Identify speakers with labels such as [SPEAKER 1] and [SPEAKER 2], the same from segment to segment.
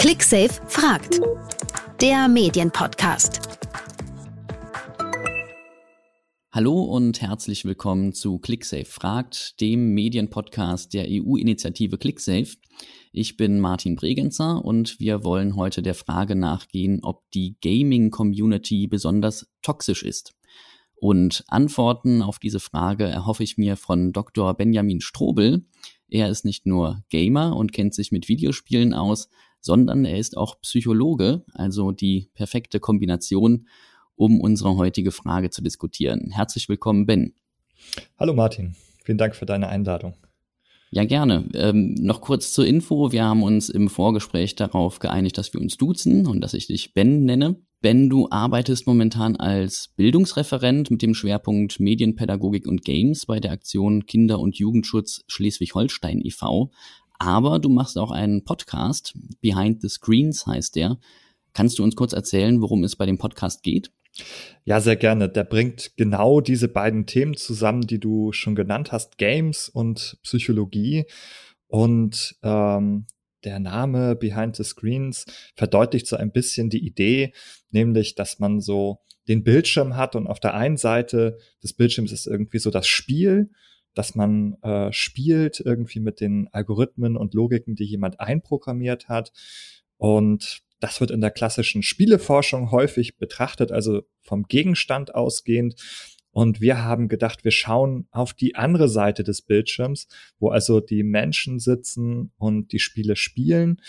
[SPEAKER 1] ClickSafe fragt. Der Medienpodcast.
[SPEAKER 2] Hallo und herzlich willkommen zu ClickSafe fragt, dem Medienpodcast der EU-Initiative ClickSafe. Ich bin Martin Bregenzer und wir wollen heute der Frage nachgehen, ob die Gaming-Community besonders toxisch ist. Und Antworten auf diese Frage erhoffe ich mir von Dr. Benjamin Strobel. Er ist nicht nur Gamer und kennt sich mit Videospielen aus, sondern er ist auch Psychologe, also die perfekte Kombination, um unsere heutige Frage zu diskutieren. Herzlich willkommen, Ben.
[SPEAKER 3] Hallo Martin, vielen Dank für deine Einladung.
[SPEAKER 2] Ja, gerne. Ähm, noch kurz zur Info. Wir haben uns im Vorgespräch darauf geeinigt, dass wir uns duzen und dass ich dich Ben nenne. Ben, du arbeitest momentan als Bildungsreferent mit dem Schwerpunkt Medienpädagogik und Games bei der Aktion Kinder- und Jugendschutz Schleswig-Holstein e.V. Aber du machst auch einen Podcast, Behind the Screens heißt der. Kannst du uns kurz erzählen, worum es bei dem Podcast geht?
[SPEAKER 3] Ja, sehr gerne. Der bringt genau diese beiden Themen zusammen, die du schon genannt hast, Games und Psychologie. Und ähm, der Name Behind the Screens verdeutlicht so ein bisschen die Idee, nämlich, dass man so den Bildschirm hat und auf der einen Seite des Bildschirms ist irgendwie so das Spiel dass man äh, spielt irgendwie mit den Algorithmen und Logiken, die jemand einprogrammiert hat. Und das wird in der klassischen Spieleforschung häufig betrachtet, also vom Gegenstand ausgehend. Und wir haben gedacht, wir schauen auf die andere Seite des Bildschirms, wo also die Menschen sitzen und die Spiele spielen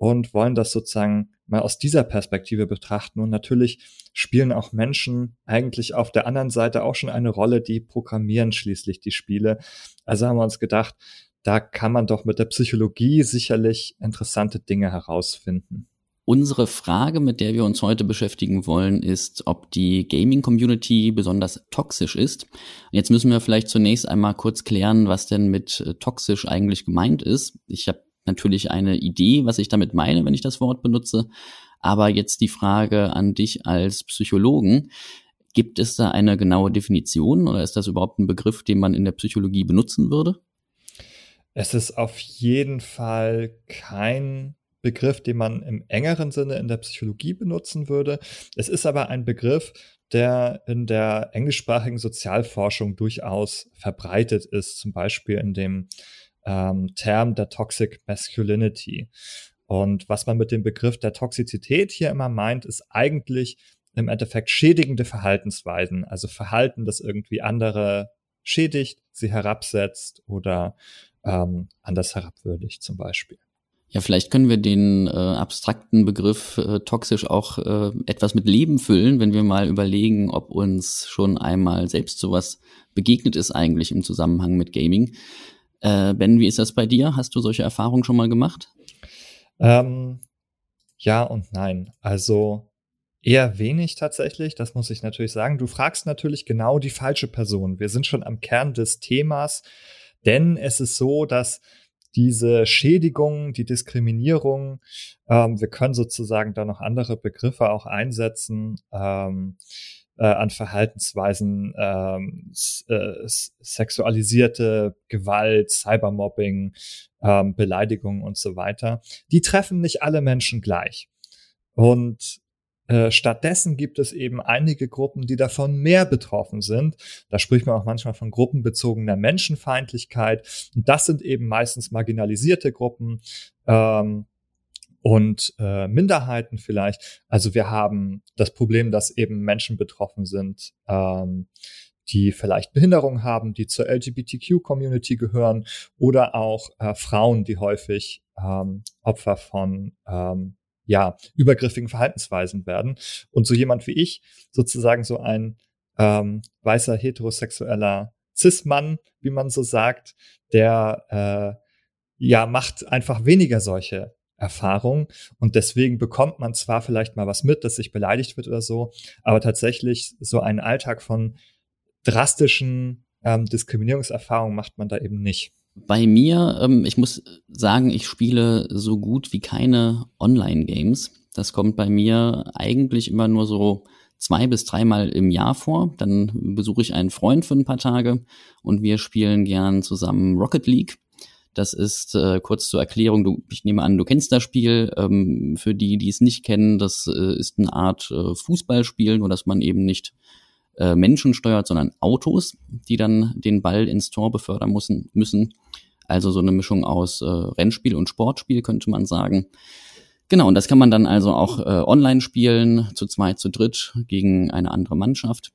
[SPEAKER 3] und wollen das sozusagen mal aus dieser Perspektive betrachten. Und natürlich spielen auch Menschen eigentlich auf der anderen Seite auch schon eine Rolle, die programmieren schließlich die Spiele. Also haben wir uns gedacht, da kann man doch mit der Psychologie sicherlich interessante Dinge herausfinden.
[SPEAKER 2] Unsere Frage, mit der wir uns heute beschäftigen wollen, ist, ob die Gaming-Community besonders toxisch ist. Jetzt müssen wir vielleicht zunächst einmal kurz klären, was denn mit äh, toxisch eigentlich gemeint ist. Ich habe natürlich eine Idee, was ich damit meine, wenn ich das Wort benutze. Aber jetzt die Frage an dich als Psychologen. Gibt es da eine genaue Definition oder ist das überhaupt ein Begriff, den man in der Psychologie benutzen würde?
[SPEAKER 3] Es ist auf jeden Fall kein Begriff, den man im engeren Sinne in der Psychologie benutzen würde. Es ist aber ein Begriff, der in der englischsprachigen Sozialforschung durchaus verbreitet ist, zum Beispiel in dem ähm, Term der Toxic Masculinity. Und was man mit dem Begriff der Toxizität hier immer meint, ist eigentlich im Endeffekt schädigende Verhaltensweisen, also Verhalten, das irgendwie andere schädigt, sie herabsetzt oder ähm, anders herabwürdigt zum Beispiel.
[SPEAKER 2] Ja, vielleicht können wir den äh, abstrakten Begriff äh, toxisch auch äh, etwas mit Leben füllen, wenn wir mal überlegen, ob uns schon einmal selbst sowas begegnet ist eigentlich im Zusammenhang mit Gaming. Äh, ben, wie ist das bei dir? Hast du solche Erfahrungen schon mal gemacht?
[SPEAKER 3] Ähm, ja und nein. Also eher wenig tatsächlich, das muss ich natürlich sagen. Du fragst natürlich genau die falsche Person. Wir sind schon am Kern des Themas, denn es ist so, dass diese Schädigung, die Diskriminierung, ähm, wir können sozusagen da noch andere Begriffe auch einsetzen, ähm, äh, an Verhaltensweisen, ähm, äh, sexualisierte Gewalt, Cybermobbing, ähm, Beleidigungen und so weiter, die treffen nicht alle Menschen gleich. Und äh, Stattdessen gibt es eben einige Gruppen, die davon mehr betroffen sind. Da spricht man auch manchmal von gruppenbezogener Menschenfeindlichkeit. Und das sind eben meistens marginalisierte Gruppen, ähm, und äh, Minderheiten vielleicht. Also wir haben das Problem, dass eben Menschen betroffen sind, ähm, die vielleicht Behinderung haben, die zur LGBTQ-Community gehören oder auch äh, Frauen, die häufig ähm, Opfer von ähm, ja, übergriffigen Verhaltensweisen werden. Und so jemand wie ich, sozusagen so ein ähm, weißer heterosexueller Cis-Mann, wie man so sagt, der äh, ja macht einfach weniger solche Erfahrung. Und deswegen bekommt man zwar vielleicht mal was mit, dass sich beleidigt wird oder so, aber tatsächlich so einen Alltag von drastischen ähm, Diskriminierungserfahrungen macht man da eben nicht.
[SPEAKER 2] Bei mir, ähm, ich muss sagen, ich spiele so gut wie keine Online-Games. Das kommt bei mir eigentlich immer nur so zwei bis dreimal im Jahr vor. Dann besuche ich einen Freund für ein paar Tage und wir spielen gern zusammen Rocket League. Das ist äh, kurz zur Erklärung, du, ich nehme an, du kennst das Spiel. Ähm, für die, die es nicht kennen, das äh, ist eine Art äh, Fußballspiel, nur dass man eben nicht äh, Menschen steuert, sondern Autos, die dann den Ball ins Tor befördern müssen. müssen. Also so eine Mischung aus äh, Rennspiel und Sportspiel, könnte man sagen. Genau, und das kann man dann also auch äh, online spielen, zu zweit, zu dritt, gegen eine andere Mannschaft.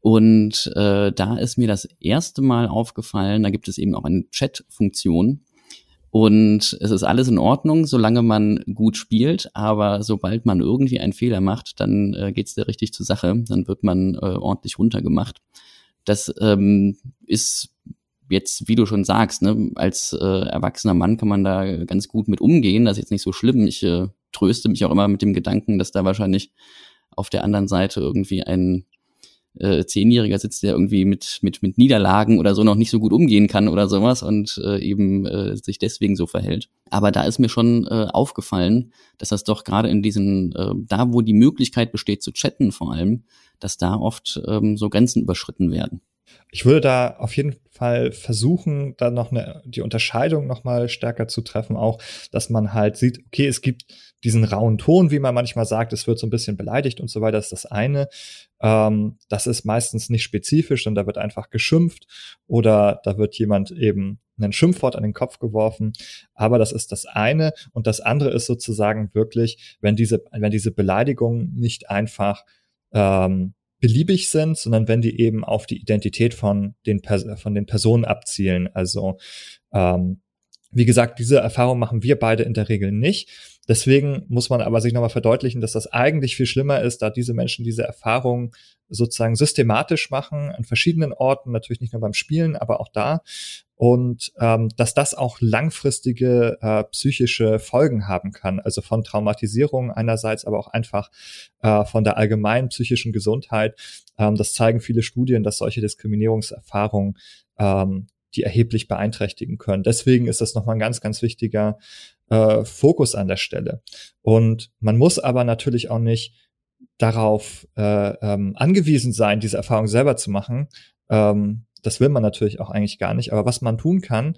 [SPEAKER 2] Und äh, da ist mir das erste Mal aufgefallen, da gibt es eben auch eine Chat-Funktion. Und es ist alles in Ordnung, solange man gut spielt, aber sobald man irgendwie einen Fehler macht, dann äh, geht es da richtig zur Sache, dann wird man äh, ordentlich runtergemacht. Das ähm, ist jetzt, wie du schon sagst, ne, als äh, erwachsener Mann kann man da ganz gut mit umgehen. Das ist jetzt nicht so schlimm. Ich äh, tröste mich auch immer mit dem Gedanken, dass da wahrscheinlich auf der anderen Seite irgendwie ein äh, Zehnjähriger sitzt, der irgendwie mit, mit, mit Niederlagen oder so noch nicht so gut umgehen kann oder sowas und äh, eben äh, sich deswegen so verhält. Aber da ist mir schon äh, aufgefallen, dass das doch gerade in diesen, äh, da wo die Möglichkeit besteht zu chatten vor allem, dass da oft ähm, so Grenzen überschritten werden.
[SPEAKER 3] Ich würde da auf jeden Fall versuchen, da noch eine, die Unterscheidung noch mal stärker zu treffen, auch, dass man halt sieht, okay, es gibt diesen rauen Ton, wie man manchmal sagt, es wird so ein bisschen beleidigt und so weiter, ist das eine. Ähm, das ist meistens nicht spezifisch, sondern da wird einfach geschimpft oder da wird jemand eben ein Schimpfwort an den Kopf geworfen. Aber das ist das eine. Und das andere ist sozusagen wirklich, wenn diese, wenn diese Beleidigungen nicht einfach ähm, beliebig sind, sondern wenn die eben auf die Identität von den, von den Personen abzielen. Also ähm, wie gesagt, diese Erfahrung machen wir beide in der Regel nicht. Deswegen muss man aber sich nochmal verdeutlichen, dass das eigentlich viel schlimmer ist, da diese Menschen diese Erfahrung sozusagen systematisch machen, an verschiedenen Orten, natürlich nicht nur beim Spielen, aber auch da. Und ähm, dass das auch langfristige äh, psychische Folgen haben kann, also von Traumatisierung einerseits, aber auch einfach äh, von der allgemeinen psychischen Gesundheit. Ähm, das zeigen viele Studien, dass solche Diskriminierungserfahrungen ähm, die erheblich beeinträchtigen können. Deswegen ist das nochmal ein ganz, ganz wichtiger äh, Fokus an der Stelle. Und man muss aber natürlich auch nicht darauf äh, ähm, angewiesen sein, diese Erfahrung selber zu machen. Ähm, das will man natürlich auch eigentlich gar nicht. Aber was man tun kann,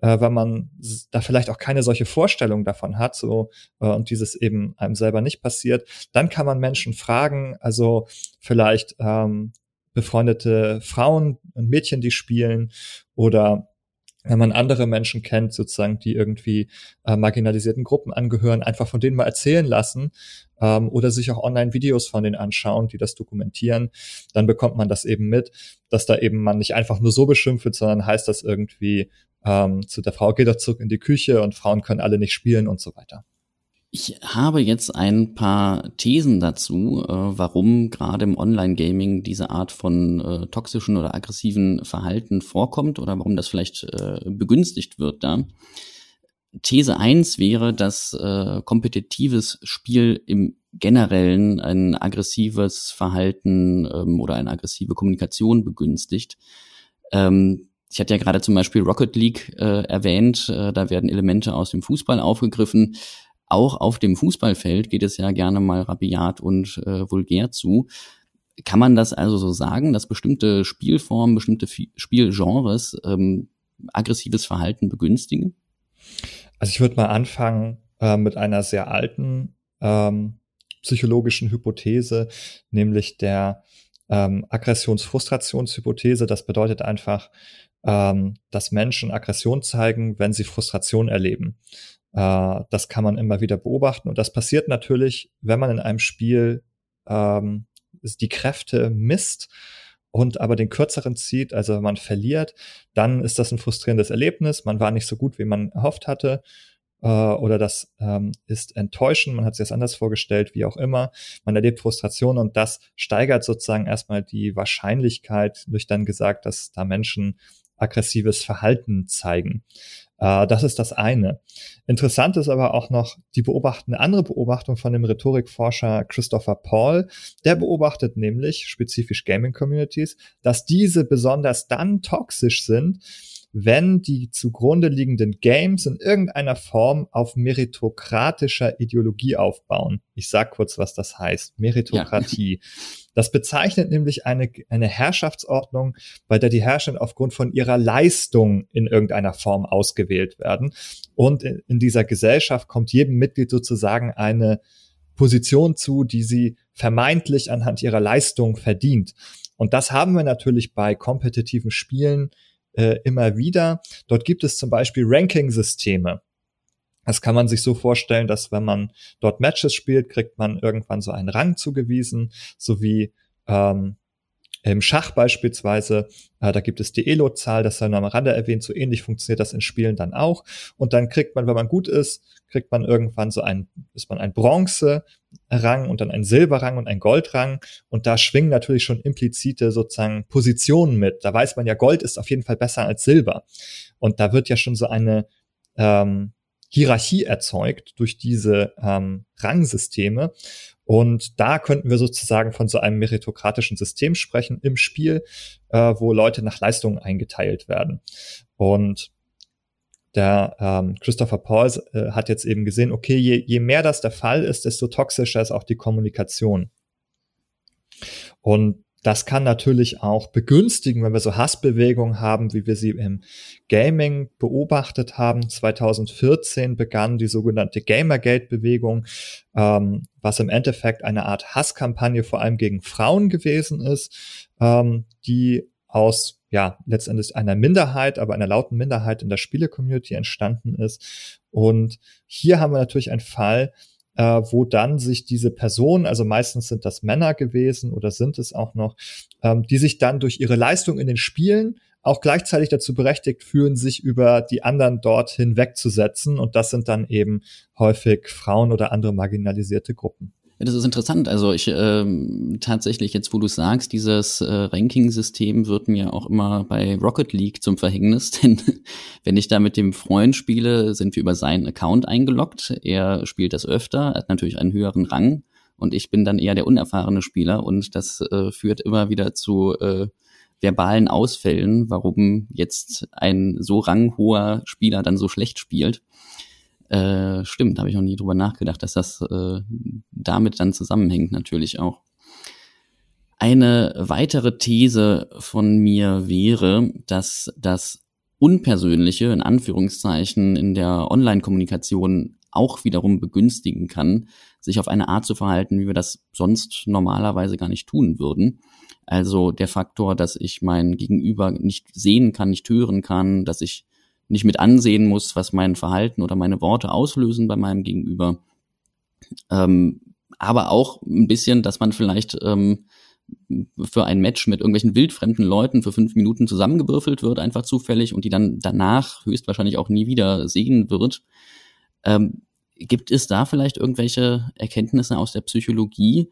[SPEAKER 3] äh, wenn man da vielleicht auch keine solche Vorstellung davon hat, so äh, und dieses eben einem selber nicht passiert, dann kann man Menschen fragen, also vielleicht ähm, befreundete Frauen und Mädchen, die spielen oder wenn man andere Menschen kennt, sozusagen, die irgendwie äh, marginalisierten Gruppen angehören, einfach von denen mal erzählen lassen ähm, oder sich auch online Videos von denen anschauen, die das dokumentieren, dann bekommt man das eben mit, dass da eben man nicht einfach nur so beschimpft wird, sondern heißt das irgendwie ähm, zu der Frau, geht doch zurück in die Küche und Frauen können alle nicht spielen und so weiter.
[SPEAKER 2] Ich habe jetzt ein paar Thesen dazu, äh, warum gerade im Online-Gaming diese Art von äh, toxischen oder aggressiven Verhalten vorkommt oder warum das vielleicht äh, begünstigt wird da. These eins wäre, dass äh, kompetitives Spiel im Generellen ein aggressives Verhalten ähm, oder eine aggressive Kommunikation begünstigt. Ähm, ich hatte ja gerade zum Beispiel Rocket League äh, erwähnt, äh, da werden Elemente aus dem Fußball aufgegriffen auch auf dem Fußballfeld geht es ja gerne mal rabiat und äh, vulgär zu. Kann man das also so sagen, dass bestimmte Spielformen, bestimmte Spielgenres ähm, aggressives Verhalten begünstigen?
[SPEAKER 3] Also ich würde mal anfangen äh, mit einer sehr alten ähm, psychologischen Hypothese, nämlich der ähm, Aggressionsfrustrationshypothese. Das bedeutet einfach, ähm, dass Menschen Aggression zeigen, wenn sie Frustration erleben. Äh, das kann man immer wieder beobachten. Und das passiert natürlich, wenn man in einem Spiel ähm, die Kräfte misst und aber den kürzeren zieht, also wenn man verliert, dann ist das ein frustrierendes Erlebnis. Man war nicht so gut, wie man erhofft hatte. Äh, oder das ähm, ist enttäuschend, man hat sich das anders vorgestellt, wie auch immer. Man erlebt Frustration und das steigert sozusagen erstmal die Wahrscheinlichkeit, durch dann gesagt, dass da Menschen aggressives Verhalten zeigen. Äh, das ist das eine. Interessant ist aber auch noch die beobachten, eine andere Beobachtung von dem Rhetorikforscher Christopher Paul. Der beobachtet nämlich spezifisch Gaming Communities, dass diese besonders dann toxisch sind, wenn die zugrunde liegenden Games in irgendeiner Form auf meritokratischer Ideologie aufbauen. Ich sag kurz, was das heißt. Meritokratie. Ja. Das bezeichnet nämlich eine, eine Herrschaftsordnung, bei der die Herrscher aufgrund von ihrer Leistung in irgendeiner Form ausgewählt werden. Und in, in dieser Gesellschaft kommt jedem Mitglied sozusagen eine Position zu, die sie vermeintlich anhand ihrer Leistung verdient. Und das haben wir natürlich bei kompetitiven Spielen äh, immer wieder. Dort gibt es zum Beispiel Ranking-Systeme. Das kann man sich so vorstellen, dass wenn man dort Matches spielt, kriegt man irgendwann so einen Rang zugewiesen, sowie ähm, im Schach beispielsweise, äh, da gibt es die Elo-Zahl, das sei nur am Rande erwähnt, so ähnlich funktioniert das in Spielen dann auch. Und dann kriegt man, wenn man gut ist, kriegt man irgendwann so ein, ist man ein Bronze-Rang und dann ein Silberrang und ein Goldrang. Und da schwingen natürlich schon implizite sozusagen Positionen mit. Da weiß man ja, Gold ist auf jeden Fall besser als Silber. Und da wird ja schon so eine ähm, Hierarchie erzeugt durch diese ähm, Rangsysteme. Und da könnten wir sozusagen von so einem meritokratischen System sprechen im Spiel, äh, wo Leute nach Leistungen eingeteilt werden. Und der ähm, Christopher Paul äh, hat jetzt eben gesehen, okay, je, je mehr das der Fall ist, desto toxischer ist auch die Kommunikation. Und das kann natürlich auch begünstigen, wenn wir so Hassbewegungen haben, wie wir sie im Gaming beobachtet haben. 2014 begann die sogenannte Gamergate-Bewegung, ähm, was im Endeffekt eine Art Hasskampagne vor allem gegen Frauen gewesen ist, ähm, die aus ja letztendlich einer Minderheit, aber einer lauten Minderheit in der Spiele-Community entstanden ist. Und hier haben wir natürlich einen Fall, äh, wo dann sich diese Personen, also meistens sind das Männer gewesen oder sind es auch noch, ähm, die sich dann durch ihre Leistung in den Spielen auch gleichzeitig dazu berechtigt fühlen, sich über die anderen dort hinwegzusetzen. Und das sind dann eben häufig Frauen oder andere marginalisierte Gruppen.
[SPEAKER 2] Das ist interessant. Also ich ähm, tatsächlich jetzt, wo du sagst, dieses äh, Ranking-System wird mir auch immer bei Rocket League zum Verhängnis, denn wenn ich da mit dem Freund spiele, sind wir über seinen Account eingeloggt. Er spielt das öfter, hat natürlich einen höheren Rang und ich bin dann eher der unerfahrene Spieler und das äh, führt immer wieder zu äh, verbalen Ausfällen, warum jetzt ein so ranghoher Spieler dann so schlecht spielt. Äh, stimmt, habe ich noch nie drüber nachgedacht, dass das äh, damit dann zusammenhängt natürlich auch. Eine weitere These von mir wäre, dass das Unpersönliche in Anführungszeichen in der Online-Kommunikation auch wiederum begünstigen kann, sich auf eine Art zu verhalten, wie wir das sonst normalerweise gar nicht tun würden. Also der Faktor, dass ich mein Gegenüber nicht sehen kann, nicht hören kann, dass ich nicht mit ansehen muss, was mein Verhalten oder meine Worte auslösen bei meinem Gegenüber. Ähm, aber auch ein bisschen, dass man vielleicht ähm, für ein Match mit irgendwelchen wildfremden Leuten für fünf Minuten zusammengewürfelt wird, einfach zufällig, und die dann danach höchstwahrscheinlich auch nie wieder sehen wird. Ähm, gibt es da vielleicht irgendwelche Erkenntnisse aus der Psychologie,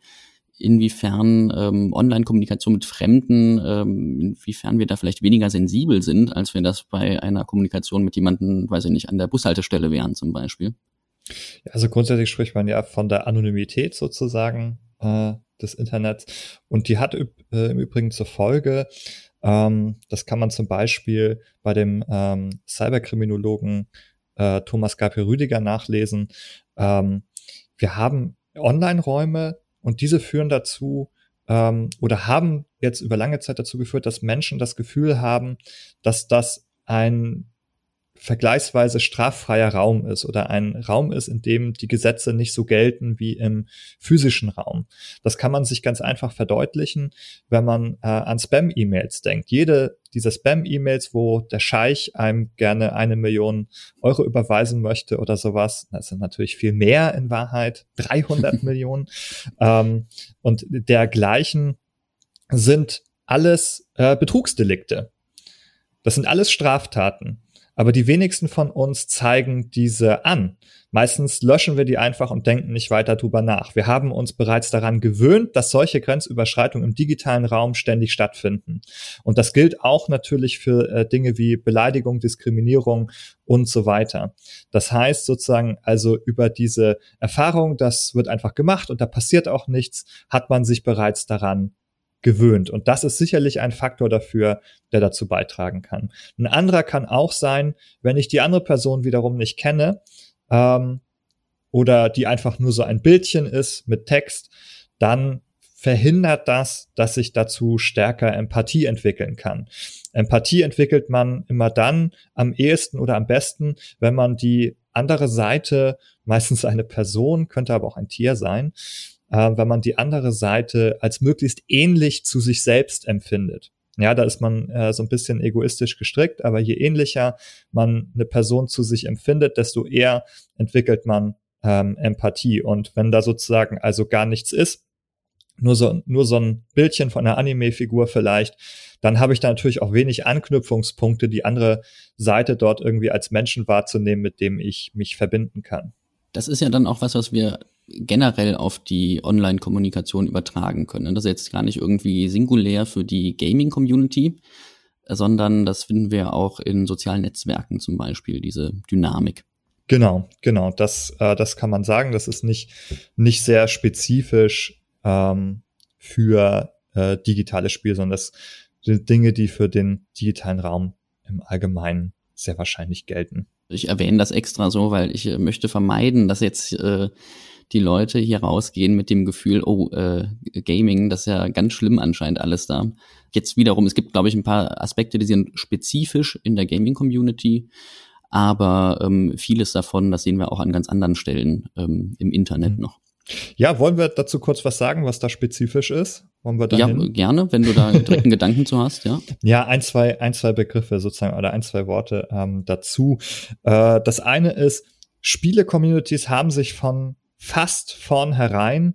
[SPEAKER 2] inwiefern ähm, Online-Kommunikation mit Fremden, ähm, inwiefern wir da vielleicht weniger sensibel sind, als wir das bei einer Kommunikation mit jemandem, weiß ich nicht, an der Bushaltestelle wären zum Beispiel.
[SPEAKER 3] Also grundsätzlich spricht man ja von der Anonymität sozusagen äh, des Internets und die hat äh, im Übrigen zur Folge, ähm, das kann man zum Beispiel bei dem ähm, Cyberkriminologen äh, Thomas Gabriel Rüdiger nachlesen. Ähm, wir haben Online-Räume, und diese führen dazu ähm, oder haben jetzt über lange Zeit dazu geführt, dass Menschen das Gefühl haben, dass das ein vergleichsweise straffreier Raum ist oder ein Raum ist, in dem die Gesetze nicht so gelten wie im physischen Raum. Das kann man sich ganz einfach verdeutlichen, wenn man äh, an Spam-E-Mails denkt. Jede dieser Spam-E-Mails, wo der Scheich einem gerne eine Million Euro überweisen möchte oder sowas, das sind natürlich viel mehr in Wahrheit, 300 Millionen ähm, und dergleichen sind alles äh, Betrugsdelikte. Das sind alles Straftaten. Aber die wenigsten von uns zeigen diese an. Meistens löschen wir die einfach und denken nicht weiter drüber nach. Wir haben uns bereits daran gewöhnt, dass solche Grenzüberschreitungen im digitalen Raum ständig stattfinden. Und das gilt auch natürlich für äh, Dinge wie Beleidigung, Diskriminierung und so weiter. Das heißt sozusagen also über diese Erfahrung, das wird einfach gemacht und da passiert auch nichts, hat man sich bereits daran gewöhnt. Und das ist sicherlich ein Faktor dafür, der dazu beitragen kann. Ein anderer kann auch sein, wenn ich die andere Person wiederum nicht kenne ähm, oder die einfach nur so ein Bildchen ist mit Text, dann verhindert das, dass ich dazu stärker Empathie entwickeln kann. Empathie entwickelt man immer dann am ehesten oder am besten, wenn man die andere Seite, meistens eine Person, könnte aber auch ein Tier sein, äh, wenn man die andere Seite als möglichst ähnlich zu sich selbst empfindet. Ja, da ist man äh, so ein bisschen egoistisch gestrickt, aber je ähnlicher man eine Person zu sich empfindet, desto eher entwickelt man ähm, Empathie. Und wenn da sozusagen also gar nichts ist, nur so, nur so ein Bildchen von einer Anime-Figur vielleicht, dann habe ich da natürlich auch wenig Anknüpfungspunkte, die andere Seite dort irgendwie als Menschen wahrzunehmen, mit dem ich mich verbinden kann.
[SPEAKER 2] Das ist ja dann auch was, was wir generell auf die Online-Kommunikation übertragen können. Das ist jetzt gar nicht irgendwie singulär für die Gaming-Community, sondern das finden wir auch in sozialen Netzwerken zum Beispiel, diese Dynamik.
[SPEAKER 3] Genau, genau, das, äh, das kann man sagen. Das ist nicht, nicht sehr spezifisch ähm, für äh, digitales Spiel, sondern das sind Dinge, die für den digitalen Raum im Allgemeinen sehr wahrscheinlich gelten.
[SPEAKER 2] Ich erwähne das extra so, weil ich äh, möchte vermeiden, dass jetzt äh, die Leute hier rausgehen mit dem Gefühl, oh, äh, Gaming, das ist ja ganz schlimm anscheinend alles da. Jetzt wiederum, es gibt, glaube ich, ein paar Aspekte, die sind spezifisch in der Gaming-Community, aber ähm, vieles davon, das sehen wir auch an ganz anderen Stellen ähm, im Internet mhm. noch.
[SPEAKER 3] Ja, wollen wir dazu kurz was sagen, was da spezifisch ist? Wollen wir da
[SPEAKER 2] ja, gerne, wenn du da direkt einen Gedanken zu hast, ja.
[SPEAKER 3] Ja, ein, zwei, ein, zwei Begriffe sozusagen oder ein, zwei Worte ähm, dazu. Äh, das eine ist, Spiele-Communities haben sich von fast vornherein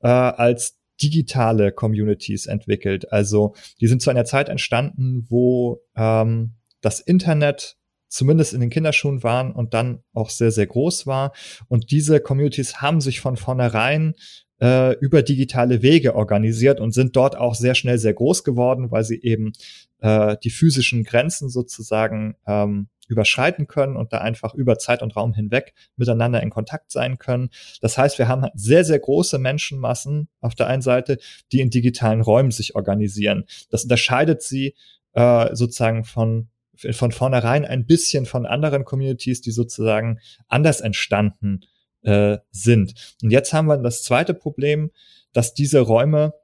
[SPEAKER 3] äh, als digitale Communities entwickelt. Also die sind zu einer Zeit entstanden, wo ähm, das Internet zumindest in den Kinderschuhen waren und dann auch sehr, sehr groß war. Und diese Communities haben sich von vornherein äh, über digitale Wege organisiert und sind dort auch sehr schnell sehr groß geworden, weil sie eben äh, die physischen Grenzen sozusagen ähm, überschreiten können und da einfach über Zeit und Raum hinweg miteinander in Kontakt sein können. Das heißt, wir haben sehr, sehr große Menschenmassen auf der einen Seite, die in digitalen Räumen sich organisieren. Das unterscheidet sie äh, sozusagen von von vornherein ein bisschen von anderen Communities, die sozusagen anders entstanden äh, sind. Und jetzt haben wir das zweite Problem, dass diese Räume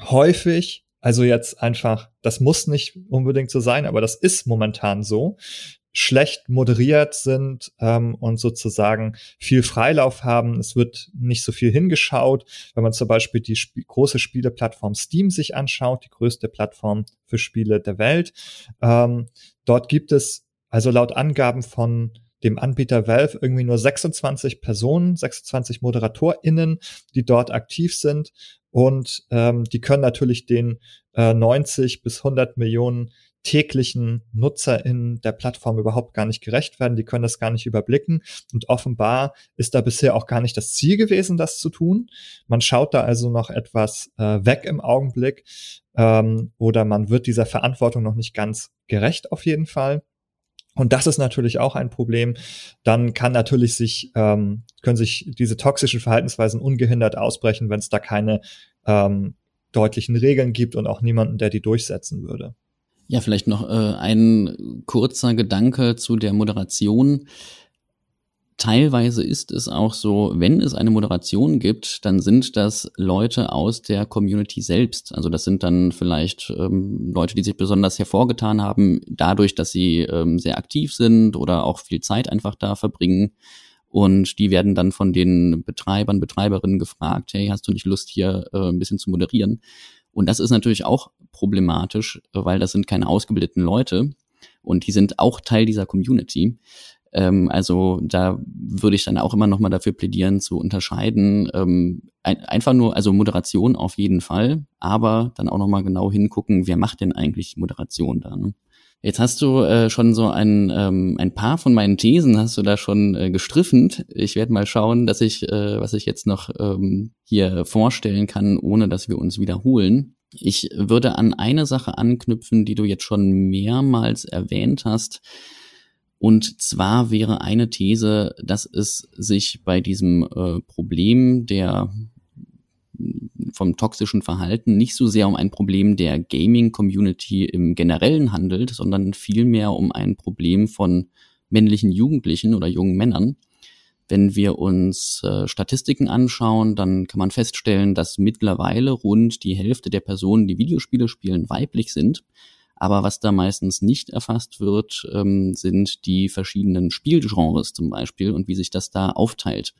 [SPEAKER 3] häufig, also jetzt einfach, das muss nicht unbedingt so sein, aber das ist momentan so, schlecht moderiert sind ähm, und sozusagen viel Freilauf haben. Es wird nicht so viel hingeschaut. Wenn man zum Beispiel die Sp große Spieleplattform Steam sich anschaut, die größte Plattform für Spiele der Welt, ähm, dort gibt es also laut Angaben von dem Anbieter Valve irgendwie nur 26 Personen, 26 ModeratorInnen, die dort aktiv sind. Und ähm, die können natürlich den äh, 90 bis 100 Millionen täglichen NutzerInnen der Plattform überhaupt gar nicht gerecht werden. Die können das gar nicht überblicken. Und offenbar ist da bisher auch gar nicht das Ziel gewesen, das zu tun. Man schaut da also noch etwas äh, weg im Augenblick ähm, oder man wird dieser Verantwortung noch nicht ganz gerecht auf jeden Fall. Und das ist natürlich auch ein Problem. Dann kann natürlich sich, ähm, können sich diese toxischen Verhaltensweisen ungehindert ausbrechen, wenn es da keine ähm, deutlichen Regeln gibt und auch niemanden, der die durchsetzen würde.
[SPEAKER 2] Ja, vielleicht noch äh, ein kurzer Gedanke zu der Moderation. Teilweise ist es auch so, wenn es eine Moderation gibt, dann sind das Leute aus der Community selbst. Also das sind dann vielleicht ähm, Leute, die sich besonders hervorgetan haben, dadurch, dass sie ähm, sehr aktiv sind oder auch viel Zeit einfach da verbringen. Und die werden dann von den Betreibern, Betreiberinnen gefragt, hey, hast du nicht Lust hier äh, ein bisschen zu moderieren? Und das ist natürlich auch problematisch, weil das sind keine ausgebildeten Leute und die sind auch Teil dieser Community. Ähm, also da würde ich dann auch immer noch mal dafür plädieren zu unterscheiden. Ähm, ein, einfach nur, also Moderation auf jeden Fall, aber dann auch noch mal genau hingucken, wer macht denn eigentlich Moderation da. Ne? Jetzt hast du äh, schon so ein, ähm, ein paar von meinen Thesen hast du da schon äh, gestriffend. Ich werde mal schauen, dass ich, äh, was ich jetzt noch ähm, hier vorstellen kann, ohne dass wir uns wiederholen. Ich würde an eine Sache anknüpfen, die du jetzt schon mehrmals erwähnt hast. Und zwar wäre eine These, dass es sich bei diesem äh, Problem der vom toxischen Verhalten nicht so sehr um ein Problem der Gaming-Community im Generellen handelt, sondern vielmehr um ein Problem von männlichen Jugendlichen oder jungen Männern. Wenn wir uns äh, Statistiken anschauen, dann kann man feststellen, dass mittlerweile rund die Hälfte der Personen, die Videospiele spielen, weiblich sind. Aber was da meistens nicht erfasst wird, ähm, sind die verschiedenen Spielgenres zum Beispiel und wie sich das da aufteilt.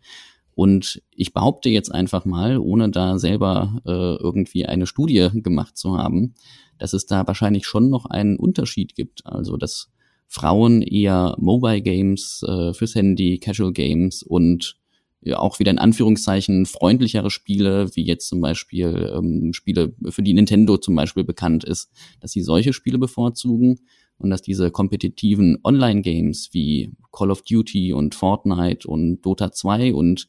[SPEAKER 2] Und ich behaupte jetzt einfach mal, ohne da selber äh, irgendwie eine Studie gemacht zu haben, dass es da wahrscheinlich schon noch einen Unterschied gibt. Also dass Frauen eher Mobile Games äh, fürs Handy, Casual Games und ja, auch wieder in Anführungszeichen freundlichere Spiele, wie jetzt zum Beispiel ähm, Spiele, für die Nintendo zum Beispiel bekannt ist, dass sie solche Spiele bevorzugen und dass diese kompetitiven Online-Games wie Call of Duty und Fortnite und Dota 2 und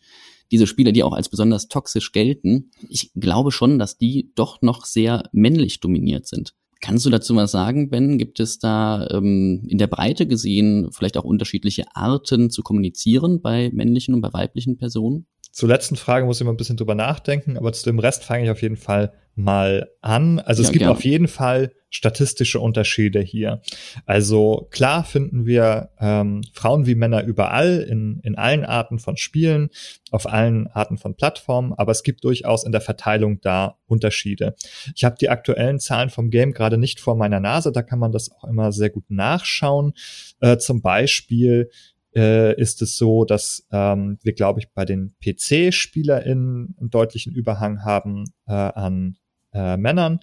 [SPEAKER 2] diese Spiele, die auch als besonders toxisch gelten, ich glaube schon, dass die doch noch sehr männlich dominiert sind. Kannst du dazu was sagen, Ben? Gibt es da ähm, in der Breite gesehen vielleicht auch unterschiedliche Arten zu kommunizieren bei männlichen und bei weiblichen Personen?
[SPEAKER 3] Zur letzten Frage muss ich mal ein bisschen drüber nachdenken, aber zu dem Rest fange ich auf jeden Fall mal an. Also ja, es gibt gerne. auf jeden Fall statistische Unterschiede hier. Also klar finden wir ähm, Frauen wie Männer überall in, in allen Arten von Spielen, auf allen Arten von Plattformen, aber es gibt durchaus in der Verteilung da Unterschiede. Ich habe die aktuellen Zahlen vom Game gerade nicht vor meiner Nase, da kann man das auch immer sehr gut nachschauen. Äh, zum Beispiel äh, ist es so, dass ähm, wir, glaube ich, bei den PC-SpielerInnen einen deutlichen Überhang haben äh, an äh, Männern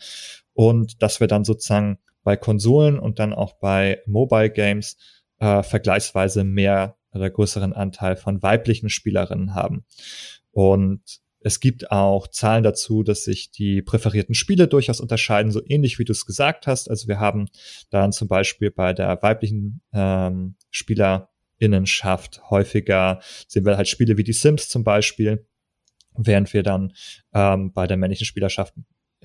[SPEAKER 3] und dass wir dann sozusagen bei Konsolen und dann auch bei Mobile Games äh, vergleichsweise mehr oder größeren Anteil von weiblichen Spielerinnen haben. Und es gibt auch Zahlen dazu, dass sich die präferierten Spiele durchaus unterscheiden, so ähnlich wie du es gesagt hast. Also wir haben dann zum Beispiel bei der weiblichen ähm, Spielerinnenschaft häufiger sehen wir halt Spiele wie die Sims zum Beispiel, während wir dann ähm, bei der männlichen Spielerschaft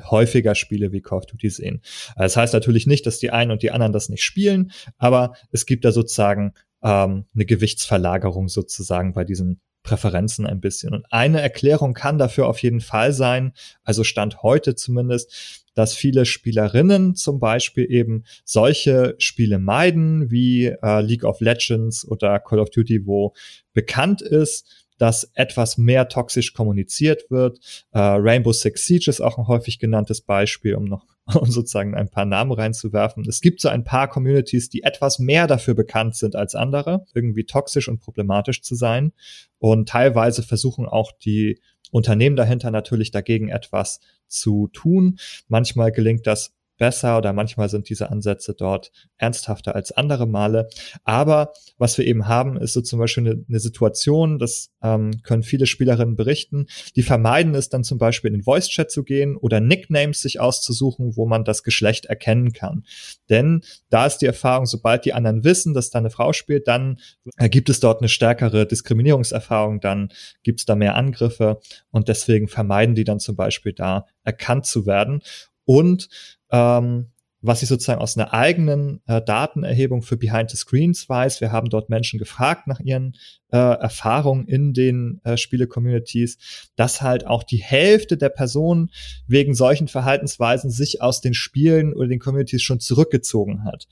[SPEAKER 3] häufiger Spiele wie Call of Duty sehen. Das heißt natürlich nicht, dass die einen und die anderen das nicht spielen, aber es gibt da sozusagen ähm, eine Gewichtsverlagerung sozusagen bei diesen Präferenzen ein bisschen. Und eine Erklärung kann dafür auf jeden Fall sein, also Stand heute zumindest, dass viele Spielerinnen zum Beispiel eben solche Spiele meiden wie äh, League of Legends oder Call of Duty, wo bekannt ist, dass etwas mehr toxisch kommuniziert wird. Äh, Rainbow Six Siege ist auch ein häufig genanntes Beispiel, um noch um sozusagen ein paar Namen reinzuwerfen. Es gibt so ein paar Communities, die etwas mehr dafür bekannt sind als andere, irgendwie toxisch und problematisch zu sein. Und teilweise versuchen auch die Unternehmen dahinter natürlich dagegen etwas zu tun. Manchmal gelingt das besser oder manchmal sind diese Ansätze dort ernsthafter als andere Male. Aber was wir eben haben, ist so zum Beispiel eine, eine Situation, das ähm, können viele Spielerinnen berichten, die vermeiden es dann zum Beispiel in den Voice-Chat zu gehen oder Nicknames sich auszusuchen, wo man das Geschlecht erkennen kann. Denn da ist die Erfahrung, sobald die anderen wissen, dass da eine Frau spielt, dann gibt es dort eine stärkere Diskriminierungserfahrung, dann gibt es da mehr Angriffe und deswegen vermeiden die dann zum Beispiel da erkannt zu werden. Und ähm, was ich sozusagen aus einer eigenen äh, Datenerhebung für Behind the Screens weiß. Wir haben dort Menschen gefragt nach ihren äh, Erfahrungen in den äh, Spiele-Communities, dass halt auch die Hälfte der Personen wegen solchen Verhaltensweisen sich aus den Spielen oder den Communities schon zurückgezogen hat.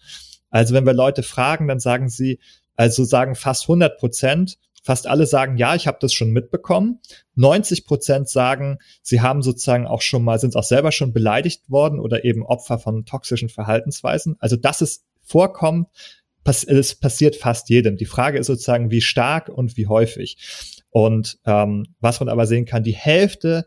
[SPEAKER 3] Also wenn wir Leute fragen, dann sagen sie, also sagen fast 100 Prozent, Fast alle sagen, ja, ich habe das schon mitbekommen. 90 Prozent sagen, sie haben sozusagen auch schon mal, sind auch selber schon beleidigt worden oder eben Opfer von toxischen Verhaltensweisen. Also, dass es vorkommt, pass es passiert fast jedem. Die Frage ist sozusagen, wie stark und wie häufig. Und ähm, was man aber sehen kann, die Hälfte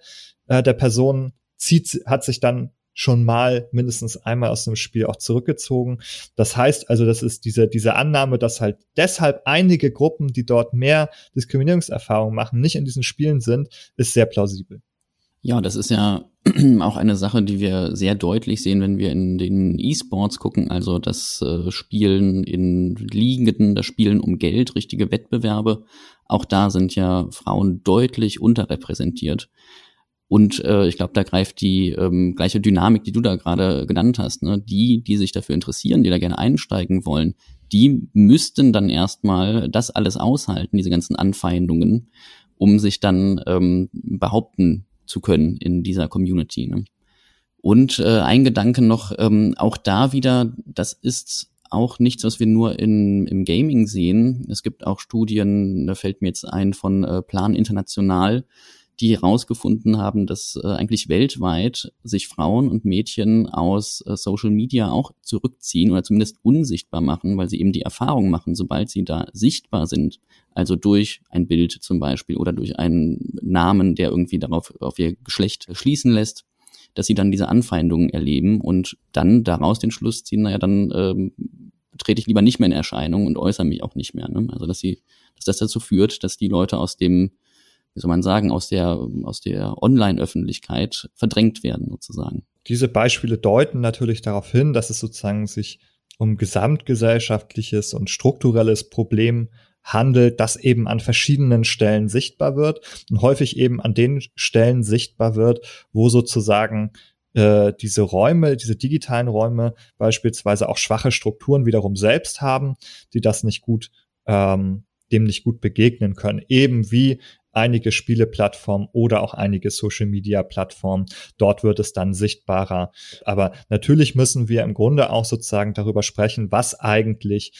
[SPEAKER 3] äh, der Personen zieht, hat sich dann schon mal mindestens einmal aus einem Spiel auch zurückgezogen. Das heißt also, das ist diese, diese Annahme, dass halt deshalb einige Gruppen, die dort mehr Diskriminierungserfahrungen machen, nicht in diesen Spielen sind, ist sehr plausibel.
[SPEAKER 2] Ja, das ist ja auch eine Sache, die wir sehr deutlich sehen, wenn wir in den E-Sports gucken, also das äh, Spielen in Ligen, das Spielen um Geld, richtige Wettbewerbe. Auch da sind ja Frauen deutlich unterrepräsentiert. Und äh, ich glaube, da greift die ähm, gleiche Dynamik, die du da gerade genannt hast. Ne? Die, die sich dafür interessieren, die da gerne einsteigen wollen, die müssten dann erstmal das alles aushalten, diese ganzen Anfeindungen, um sich dann ähm, behaupten zu können in dieser Community. Ne? Und äh, ein Gedanke noch, ähm, auch da wieder, das ist auch nichts, was wir nur in, im Gaming sehen. Es gibt auch Studien, da fällt mir jetzt ein von äh, Plan International, die herausgefunden haben, dass äh, eigentlich weltweit sich Frauen und Mädchen aus äh, Social Media auch zurückziehen oder zumindest unsichtbar machen, weil sie eben die Erfahrung machen, sobald sie da sichtbar sind, also durch ein Bild zum Beispiel oder durch einen Namen, der irgendwie darauf auf ihr Geschlecht schließen lässt, dass sie dann diese Anfeindungen erleben und dann daraus den Schluss ziehen, naja, dann ähm, trete ich lieber nicht mehr in Erscheinung und äußere mich auch nicht mehr. Ne? Also dass sie, dass das dazu führt, dass die Leute aus dem, wie soll man sagen, aus der, aus der Online-Öffentlichkeit verdrängt werden, sozusagen.
[SPEAKER 3] Diese Beispiele deuten natürlich darauf hin, dass es sozusagen sich um gesamtgesellschaftliches und strukturelles Problem handelt, das eben an verschiedenen Stellen sichtbar wird und häufig eben an den Stellen sichtbar wird, wo sozusagen äh, diese Räume, diese digitalen Räume beispielsweise auch schwache Strukturen wiederum selbst haben, die das nicht gut, ähm, dem nicht gut begegnen können. Eben wie einige Spieleplattformen oder auch einige Social Media Plattformen. Dort wird es dann sichtbarer. Aber natürlich müssen wir im Grunde auch sozusagen darüber sprechen, was eigentlich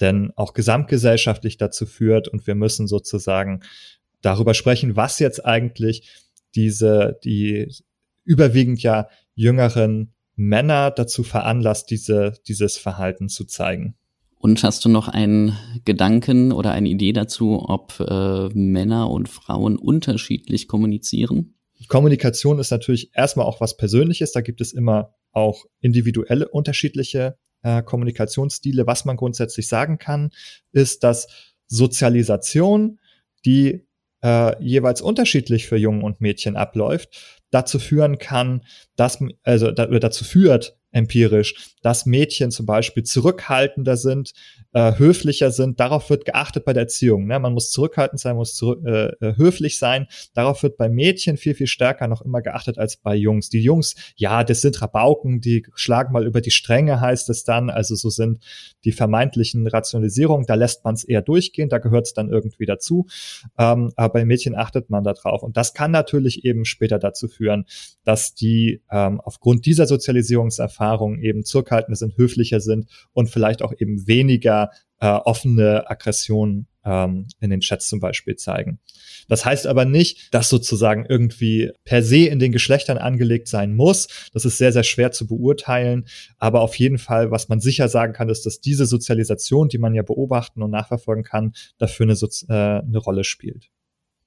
[SPEAKER 3] denn auch gesamtgesellschaftlich dazu führt. Und wir müssen sozusagen darüber sprechen, was jetzt eigentlich diese, die überwiegend ja jüngeren Männer dazu veranlasst, diese, dieses Verhalten zu zeigen.
[SPEAKER 2] Und hast du noch einen Gedanken oder eine Idee dazu, ob äh, Männer und Frauen unterschiedlich kommunizieren?
[SPEAKER 3] Kommunikation ist natürlich erstmal auch was Persönliches. Da gibt es immer auch individuelle unterschiedliche äh, Kommunikationsstile. Was man grundsätzlich sagen kann, ist, dass Sozialisation, die äh, jeweils unterschiedlich für Jungen und Mädchen abläuft, dazu führen kann, dass, also da, dazu führt, empirisch, dass Mädchen zum Beispiel zurückhaltender sind, äh, höflicher sind. Darauf wird geachtet bei der Erziehung. Ne? Man muss zurückhaltend sein, muss zurück, äh, äh, höflich sein. Darauf wird bei Mädchen viel, viel stärker noch immer geachtet als bei Jungs. Die Jungs, ja, das sind Rabauken, die schlagen mal über die Stränge, heißt es dann. Also so sind die vermeintlichen Rationalisierungen. Da lässt man es eher durchgehen, da gehört es dann irgendwie dazu. Ähm, aber bei Mädchen achtet man da drauf. Und das kann natürlich eben später dazu führen, dass die ähm, aufgrund dieser Sozialisierungserfahrung eben zurückhaltender sind, höflicher sind und vielleicht auch eben weniger äh, offene Aggressionen ähm, in den Chats zum Beispiel zeigen. Das heißt aber nicht, dass sozusagen irgendwie per se in den Geschlechtern angelegt sein muss. Das ist sehr, sehr schwer zu beurteilen. Aber auf jeden Fall, was man sicher sagen kann, ist, dass diese Sozialisation, die man ja beobachten und nachverfolgen kann, dafür eine, äh, eine Rolle spielt.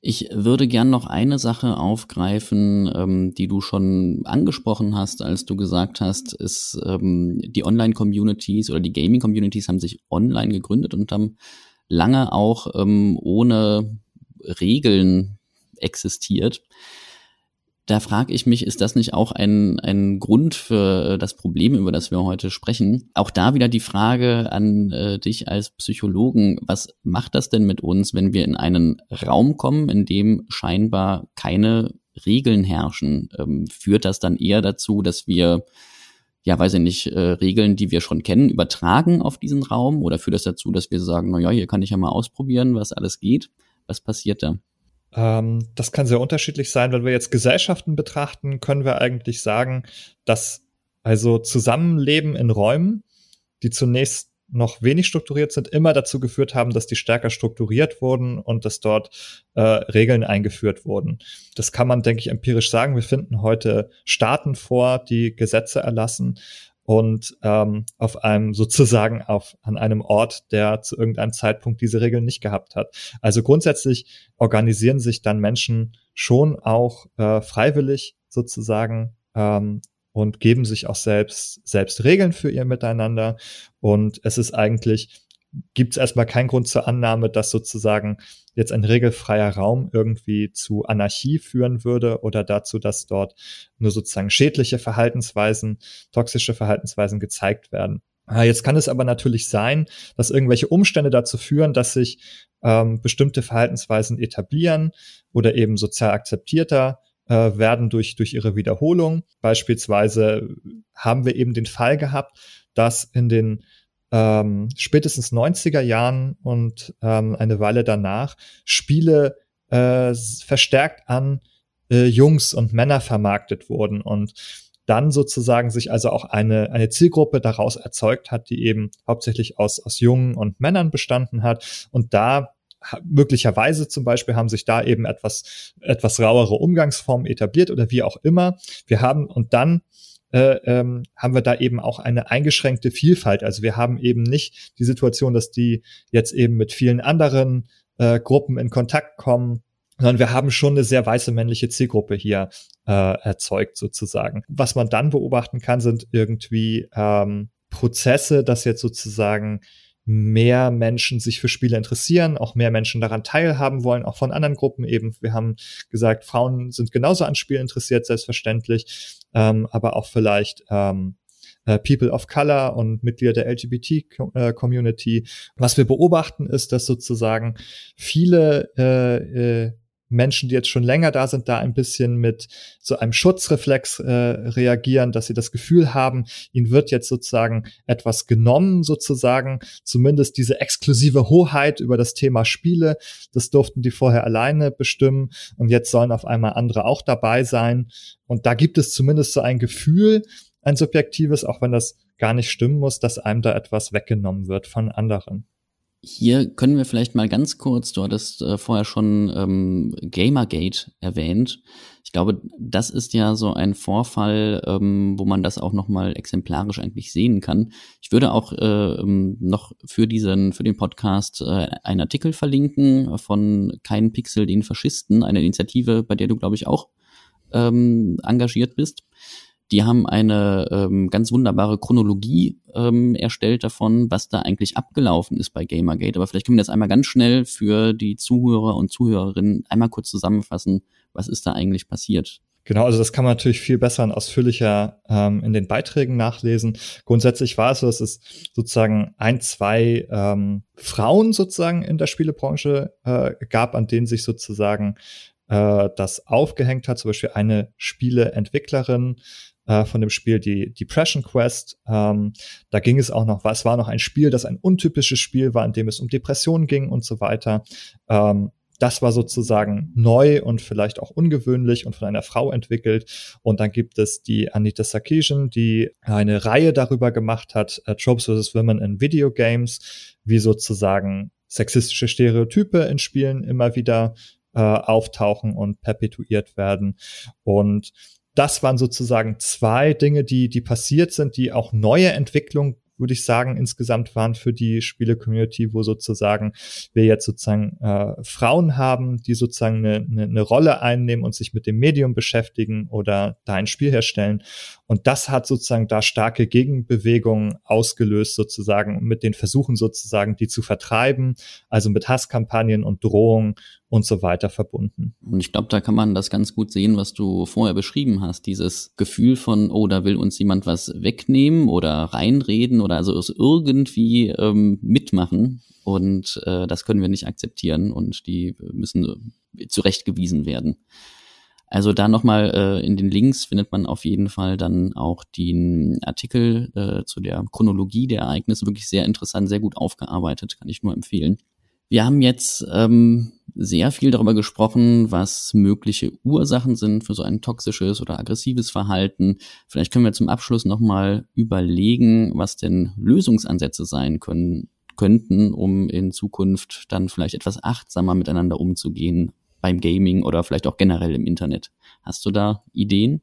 [SPEAKER 2] Ich würde gern noch eine Sache aufgreifen, ähm, die du schon angesprochen hast, als du gesagt hast, ist ähm, die Online-Communities oder die Gaming-Communities haben sich online gegründet und haben lange auch ähm, ohne Regeln existiert da frage ich mich, ist das nicht auch ein, ein Grund für das Problem, über das wir heute sprechen? Auch da wieder die Frage an äh, dich als Psychologen, was macht das denn mit uns, wenn wir in einen Raum kommen, in dem scheinbar keine Regeln herrschen? Ähm, führt das dann eher dazu, dass wir ja, weiß ich nicht, äh, Regeln, die wir schon kennen, übertragen auf diesen Raum? Oder führt das dazu, dass wir sagen, na ja, hier kann ich ja mal ausprobieren, was alles geht? Was passiert da?
[SPEAKER 3] Ähm, das kann sehr unterschiedlich sein. Wenn wir jetzt Gesellschaften betrachten, können wir eigentlich sagen, dass also Zusammenleben in Räumen, die zunächst noch wenig strukturiert sind, immer dazu geführt haben, dass die stärker strukturiert wurden und dass dort äh, Regeln eingeführt wurden. Das kann man, denke ich, empirisch sagen. Wir finden heute Staaten vor, die Gesetze erlassen und ähm, auf einem sozusagen auf an einem Ort, der zu irgendeinem Zeitpunkt diese Regeln nicht gehabt hat. Also grundsätzlich organisieren sich dann Menschen schon auch äh, freiwillig sozusagen ähm, und geben sich auch selbst selbst Regeln für ihr Miteinander. Und es ist eigentlich gibt es erstmal keinen Grund zur Annahme, dass sozusagen jetzt ein regelfreier Raum irgendwie zu Anarchie führen würde oder dazu, dass dort nur sozusagen schädliche Verhaltensweisen, toxische Verhaltensweisen gezeigt werden. Ah, jetzt kann es aber natürlich sein, dass irgendwelche Umstände dazu führen, dass sich ähm, bestimmte Verhaltensweisen etablieren oder eben sozial akzeptierter äh, werden durch, durch ihre Wiederholung. Beispielsweise haben wir eben den Fall gehabt, dass in den ähm, spätestens 90er Jahren und ähm, eine Weile danach Spiele äh, verstärkt an äh, Jungs und Männer vermarktet wurden und dann sozusagen sich also auch eine, eine Zielgruppe daraus erzeugt hat, die eben hauptsächlich aus, aus Jungen und Männern bestanden hat. Und da möglicherweise zum Beispiel haben sich da eben etwas, etwas rauere Umgangsformen etabliert oder wie auch immer. Wir haben und dann äh, ähm, haben wir da eben auch eine eingeschränkte Vielfalt. Also wir haben eben nicht die Situation, dass die jetzt eben mit vielen anderen äh, Gruppen in Kontakt kommen, sondern wir haben schon eine sehr weiße männliche Zielgruppe hier äh, erzeugt sozusagen. Was man dann beobachten kann, sind irgendwie ähm, Prozesse, dass jetzt sozusagen mehr Menschen sich für Spiele interessieren, auch mehr Menschen daran teilhaben wollen, auch von anderen Gruppen eben. Wir haben gesagt, Frauen sind genauso an Spielen interessiert, selbstverständlich, ähm, aber auch vielleicht ähm, äh, People of Color und Mitglieder der LGBT-Community. Was wir beobachten, ist, dass sozusagen viele äh, äh, Menschen, die jetzt schon länger da sind, da ein bisschen mit so einem Schutzreflex äh, reagieren, dass sie das Gefühl haben, ihnen wird jetzt sozusagen etwas genommen, sozusagen, zumindest diese exklusive Hoheit über das Thema Spiele, das durften die vorher alleine bestimmen und jetzt sollen auf einmal andere auch dabei sein. Und da gibt es zumindest so ein Gefühl, ein subjektives, auch wenn das gar nicht stimmen muss, dass einem da etwas weggenommen wird von anderen.
[SPEAKER 2] Hier können wir vielleicht mal ganz kurz, du hattest äh, vorher schon ähm, Gamergate erwähnt. Ich glaube, das ist ja so ein Vorfall, ähm, wo man das auch nochmal exemplarisch eigentlich sehen kann. Ich würde auch äh, ähm, noch für diesen, für den Podcast äh, einen Artikel verlinken von Kein Pixel den Faschisten, eine Initiative, bei der du, glaube ich, auch ähm, engagiert bist. Die haben eine ähm, ganz wunderbare Chronologie ähm, erstellt davon, was da eigentlich abgelaufen ist bei Gamergate. Aber vielleicht können wir das einmal ganz schnell für die Zuhörer und Zuhörerinnen einmal kurz zusammenfassen. Was ist da eigentlich passiert?
[SPEAKER 3] Genau, also das kann man natürlich viel besser und ausführlicher ähm, in den Beiträgen nachlesen. Grundsätzlich war es so, dass es sozusagen ein, zwei ähm, Frauen sozusagen in der Spielebranche äh, gab, an denen sich sozusagen äh, das aufgehängt hat. Zum Beispiel eine Spieleentwicklerin, äh, von dem Spiel, die Depression Quest. Ähm, da ging es auch noch, es war noch ein Spiel, das ein untypisches Spiel war, in dem es um Depressionen ging und so weiter. Ähm, das war sozusagen neu und vielleicht auch ungewöhnlich und von einer Frau entwickelt. Und dann gibt es die Anita Sarkeesian, die eine Reihe darüber gemacht hat, uh, Tropes vs. Women in Video Games, wie sozusagen sexistische Stereotype in Spielen immer wieder äh, auftauchen und perpetuiert werden. Und das waren sozusagen zwei Dinge, die, die passiert sind, die auch neue Entwicklungen würde ich sagen, insgesamt waren für die Spiele-Community, wo sozusagen wir jetzt sozusagen äh, Frauen haben, die sozusagen eine, eine, eine Rolle einnehmen und sich mit dem Medium beschäftigen oder da ein Spiel herstellen. Und das hat sozusagen da starke Gegenbewegungen ausgelöst, sozusagen mit den Versuchen sozusagen, die zu vertreiben, also mit Hasskampagnen und Drohungen und so weiter verbunden.
[SPEAKER 2] Und ich glaube, da kann man das ganz gut sehen, was du vorher beschrieben hast. Dieses Gefühl von, oh, da will uns jemand was wegnehmen oder reinreden oder also irgendwie ähm, mitmachen. Und äh, das können wir nicht akzeptieren und die müssen zurechtgewiesen werden. Also da nochmal äh, in den Links findet man auf jeden Fall dann auch den Artikel äh, zu der Chronologie der Ereignisse. Wirklich sehr interessant, sehr gut aufgearbeitet, kann ich nur empfehlen. Wir haben jetzt ähm, sehr viel darüber gesprochen, was mögliche Ursachen sind für so ein toxisches oder aggressives Verhalten. Vielleicht können wir zum Abschluss nochmal überlegen, was denn Lösungsansätze sein können, könnten, um in Zukunft dann vielleicht etwas achtsamer miteinander umzugehen beim Gaming oder vielleicht auch generell im Internet. Hast du da Ideen?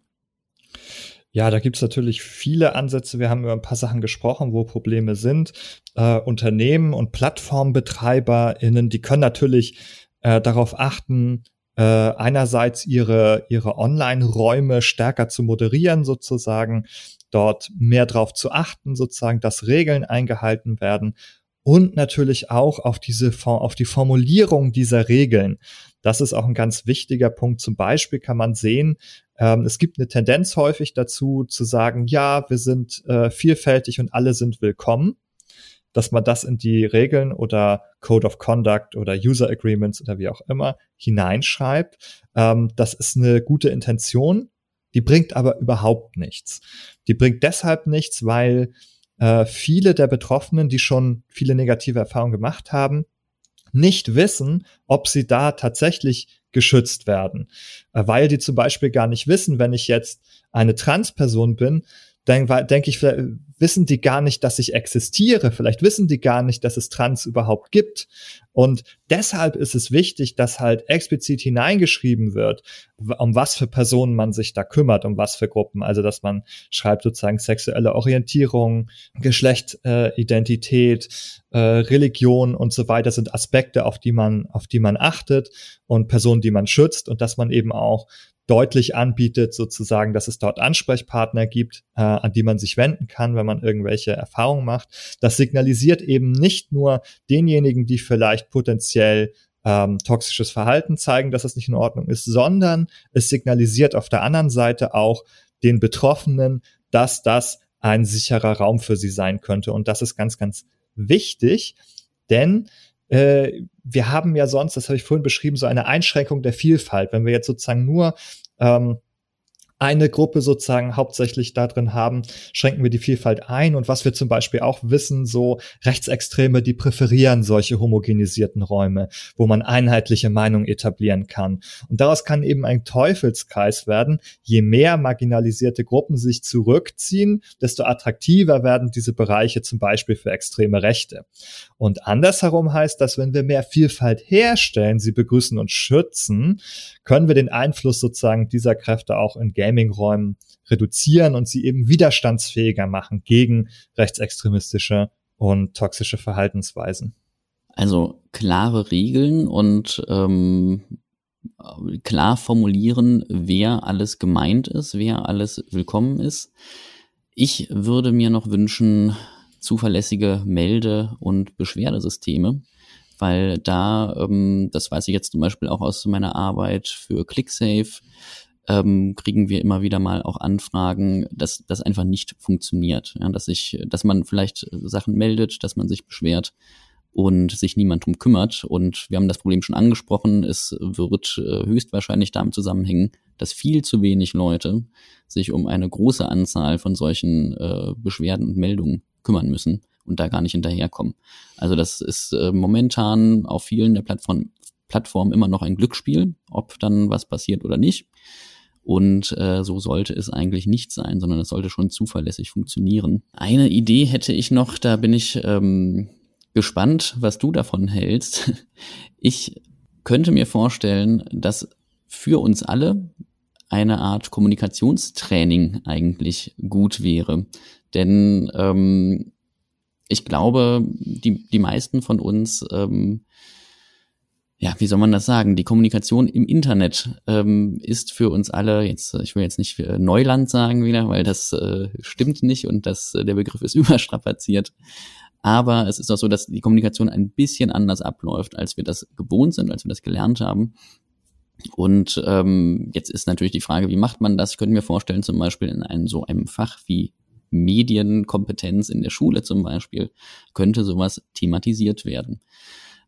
[SPEAKER 3] Ja, da gibt's natürlich viele Ansätze. Wir haben über ein paar Sachen gesprochen, wo Probleme sind. Äh, Unternehmen und PlattformbetreiberInnen, die können natürlich äh, darauf achten, äh, einerseits ihre, ihre Online-Räume stärker zu moderieren, sozusagen, dort mehr drauf zu achten, sozusagen, dass Regeln eingehalten werden und natürlich auch auf diese, auf die Formulierung dieser Regeln. Das ist auch ein ganz wichtiger Punkt. Zum Beispiel kann man sehen, ähm, es gibt eine Tendenz häufig dazu zu sagen, ja, wir sind äh, vielfältig und alle sind willkommen, dass man das in die Regeln oder Code of Conduct oder User Agreements oder wie auch immer hineinschreibt. Ähm, das ist eine gute Intention, die bringt aber überhaupt nichts. Die bringt deshalb nichts, weil äh, viele der Betroffenen, die schon viele negative Erfahrungen gemacht haben, nicht wissen, ob sie da tatsächlich geschützt werden, äh, weil die zum Beispiel gar nicht wissen, wenn ich jetzt eine Transperson bin, dann denke ich, wissen die gar nicht, dass ich existiere. Vielleicht wissen die gar nicht, dass es Trans überhaupt gibt. Und deshalb ist es wichtig, dass halt explizit hineingeschrieben wird, um was für Personen man sich da kümmert, um was für Gruppen. Also, dass man schreibt sozusagen sexuelle Orientierung, Geschlechtsidentität, äh, äh, Religion und so weiter sind Aspekte, auf die man, auf die man achtet und Personen, die man schützt und dass man eben auch deutlich anbietet, sozusagen, dass es dort Ansprechpartner gibt, äh, an die man sich wenden kann, wenn man irgendwelche Erfahrungen macht. Das signalisiert eben nicht nur denjenigen, die vielleicht potenziell ähm, toxisches Verhalten zeigen, dass es nicht in Ordnung ist, sondern es signalisiert auf der anderen Seite auch den Betroffenen, dass das ein sicherer Raum für sie sein könnte. Und das ist ganz, ganz wichtig, denn äh, wir haben ja sonst, das habe ich vorhin beschrieben, so eine Einschränkung der Vielfalt. Wenn wir jetzt sozusagen nur ähm, eine Gruppe sozusagen hauptsächlich da drin haben, schränken wir die Vielfalt ein. Und was wir zum Beispiel auch wissen, so Rechtsextreme, die präferieren solche homogenisierten Räume, wo man einheitliche Meinung etablieren kann. Und daraus kann eben ein Teufelskreis werden. Je mehr marginalisierte Gruppen sich zurückziehen, desto attraktiver werden diese Bereiche zum Beispiel für extreme Rechte. Und andersherum heißt das, wenn wir mehr Vielfalt herstellen, sie begrüßen und schützen, können wir den Einfluss sozusagen dieser Kräfte auch in Gaming-Räumen reduzieren und sie eben widerstandsfähiger machen gegen rechtsextremistische und toxische Verhaltensweisen.
[SPEAKER 2] Also klare Regeln und ähm, klar formulieren, wer alles gemeint ist, wer alles willkommen ist. Ich würde mir noch wünschen, zuverlässige Melde- und Beschwerdesysteme, weil da, ähm, das weiß ich jetzt zum Beispiel auch aus meiner Arbeit für ClickSafe, ähm, kriegen wir immer wieder mal auch Anfragen, dass das einfach nicht funktioniert. Ja, dass ich, dass man vielleicht Sachen meldet, dass man sich beschwert und sich niemand drum kümmert. Und wir haben das Problem schon angesprochen. Es wird äh, höchstwahrscheinlich damit zusammenhängen, dass viel zu wenig Leute sich um eine große Anzahl von solchen äh, Beschwerden und Meldungen kümmern müssen und da gar nicht hinterherkommen. Also das ist äh, momentan auf vielen der Plattformen Plattform immer noch ein Glücksspiel, ob dann was passiert oder nicht. Und äh, so sollte es eigentlich nicht sein, sondern es sollte schon zuverlässig funktionieren. Eine Idee hätte ich noch, da bin ich ähm, gespannt, was du davon hältst. Ich könnte mir vorstellen, dass für uns alle eine Art Kommunikationstraining eigentlich gut wäre. Denn ähm, ich glaube, die, die meisten von uns, ähm, ja, wie soll man das sagen? Die Kommunikation im Internet ähm, ist für uns alle, jetzt, ich will jetzt nicht Neuland sagen wieder, weil das äh, stimmt nicht und das, äh, der Begriff ist überstrapaziert. Aber es ist auch so, dass die Kommunikation ein bisschen anders abläuft, als wir das gewohnt sind, als wir das gelernt haben. Und ähm, jetzt ist natürlich die Frage, wie macht man das? Ich könnte mir vorstellen, zum Beispiel in einem so einem Fach wie Medienkompetenz in der Schule zum Beispiel, könnte sowas thematisiert werden.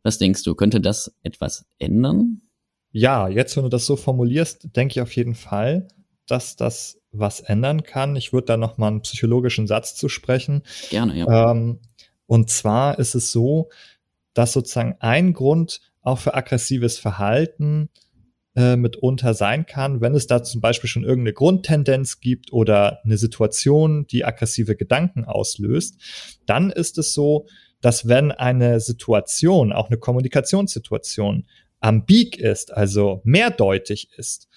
[SPEAKER 2] Was denkst du, könnte das etwas ändern?
[SPEAKER 3] Ja, jetzt, wenn du das so formulierst, denke ich auf jeden Fall, dass das was ändern kann. Ich würde da noch mal einen psychologischen Satz zu sprechen.
[SPEAKER 2] Gerne, ja.
[SPEAKER 3] Ähm, und zwar ist es so, dass sozusagen ein Grund auch für aggressives Verhalten äh, mitunter sein kann, wenn es da zum Beispiel schon irgendeine Grundtendenz gibt oder eine Situation, die aggressive Gedanken auslöst, dann ist es so, dass wenn eine Situation, auch eine Kommunikationssituation, ambig ist, also mehrdeutig ist,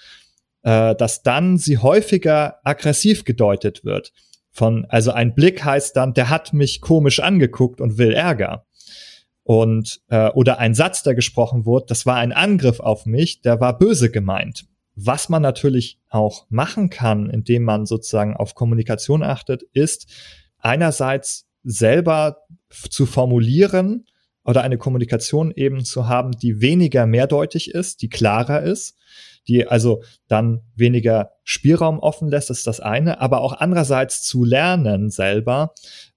[SPEAKER 3] äh, dass dann sie häufiger aggressiv gedeutet wird. Von, also ein Blick heißt dann, der hat mich komisch angeguckt und will Ärger und äh, oder ein Satz, der gesprochen wurde, das war ein Angriff auf mich, der war böse gemeint. Was man natürlich auch machen kann, indem man sozusagen auf Kommunikation achtet, ist einerseits selber zu formulieren oder eine Kommunikation eben zu haben, die weniger mehrdeutig ist, die klarer ist, die also dann weniger Spielraum offen lässt, ist das eine, aber auch andererseits zu lernen selber,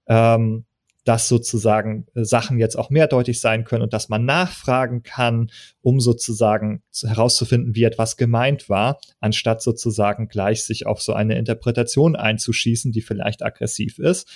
[SPEAKER 3] ähm, dass sozusagen äh, Sachen jetzt auch mehrdeutig sein können und dass man nachfragen kann, um sozusagen herauszufinden, wie etwas gemeint war, anstatt sozusagen gleich sich auf so eine Interpretation einzuschießen, die vielleicht aggressiv ist.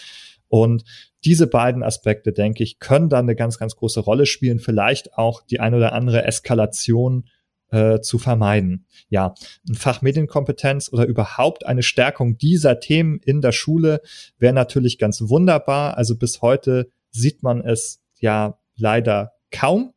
[SPEAKER 3] Und diese beiden Aspekte, denke ich, können dann eine ganz, ganz große Rolle spielen, vielleicht auch die ein oder andere Eskalation äh, zu vermeiden. Ja, ein Fach Medienkompetenz oder überhaupt eine Stärkung dieser Themen in der Schule wäre natürlich ganz wunderbar. Also bis heute sieht man es ja leider kaum.